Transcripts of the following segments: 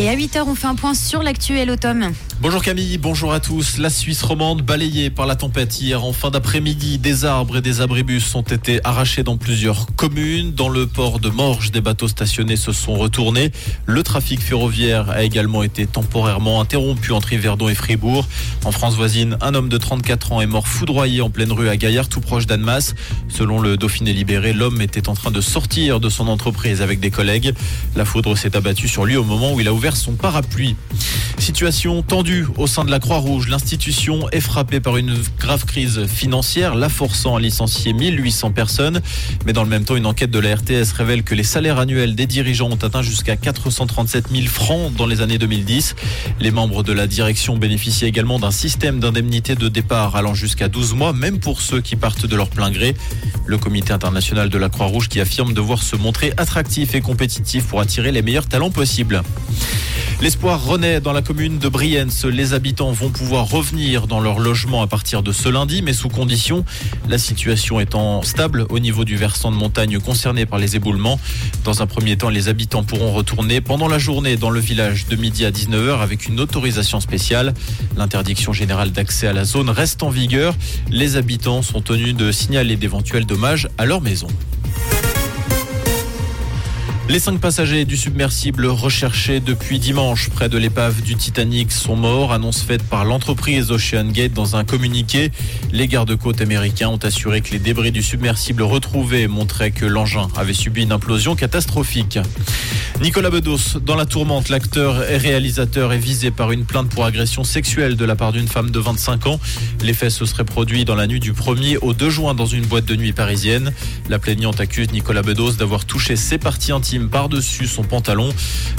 Et à 8h, on fait un point sur l'actuel automne. Bonjour Camille, bonjour à tous. La Suisse romande balayée par la tempête hier en fin d'après-midi. Des arbres et des abribus ont été arrachés dans plusieurs communes. Dans le port de Morges, des bateaux stationnés se sont retournés. Le trafic ferroviaire a également été temporairement interrompu entre Yverdon et Fribourg. En France voisine, un homme de 34 ans est mort foudroyé en pleine rue à Gaillard, tout proche d'Annemasse. Selon le Dauphiné libéré, l'homme était en train de sortir de son entreprise avec des collègues. La foudre s'est abattue sur lui au moment où il a ouvert son parapluie. Situation tendue au sein de la Croix-Rouge. L'institution est frappée par une grave crise financière, la forçant à licencier 1800 personnes. Mais dans le même temps, une enquête de la RTS révèle que les salaires annuels des dirigeants ont atteint jusqu'à 437 000 francs dans les années 2010. Les membres de la direction bénéficient également d'un système d'indemnité de départ allant jusqu'à 12 mois, même pour ceux qui partent de leur plein gré. Le comité international de la Croix-Rouge qui affirme devoir se montrer attractif et compétitif pour attirer les meilleurs talents possibles. L'espoir renaît dans la commune de Brienz. Les habitants vont pouvoir revenir dans leur logement à partir de ce lundi, mais sous condition. La situation étant stable au niveau du versant de montagne concerné par les éboulements. Dans un premier temps, les habitants pourront retourner pendant la journée dans le village de midi à 19h avec une autorisation spéciale. L'interdiction générale d'accès à la zone reste en vigueur. Les habitants sont tenus de signaler d'éventuels dommages à leur maison. Les cinq passagers du submersible recherchés depuis dimanche près de l'épave du Titanic sont morts. Annonce faite par l'entreprise Ocean Gate dans un communiqué. Les gardes-côtes américains ont assuré que les débris du submersible retrouvés montraient que l'engin avait subi une implosion catastrophique. Nicolas Bedos, dans la tourmente, l'acteur et réalisateur est visé par une plainte pour agression sexuelle de la part d'une femme de 25 ans. Les faits se seraient produits dans la nuit du 1er au 2 juin dans une boîte de nuit parisienne. La plaignante accuse Nicolas Bedos d'avoir touché ses parties intimes par-dessus son pantalon.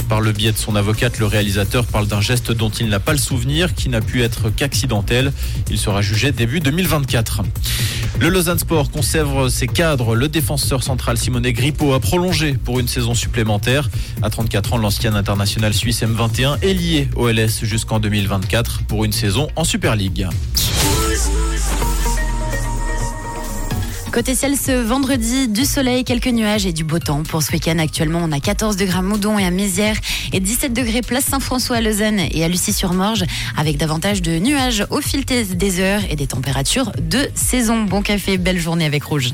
Par le biais de son avocate, le réalisateur parle d'un geste dont il n'a pas le souvenir, qui n'a pu être qu'accidentel. Il sera jugé début 2024. Le Lausanne Sport conserve ses cadres. Le défenseur central Simone Grippo a prolongé pour une saison supplémentaire. À 34 ans, l'ancien international suisse M21 est lié au LS jusqu'en 2024 pour une saison en Super League. Côté ciel, ce vendredi, du soleil, quelques nuages et du beau temps. Pour ce week-end, actuellement, on a 14 degrés à Moudon et à Mézières et 17 degrés place Saint-François à Lausanne et à Lucie-sur-Morge avec davantage de nuages au fil des heures et des températures de saison. Bon café, belle journée avec Rouge.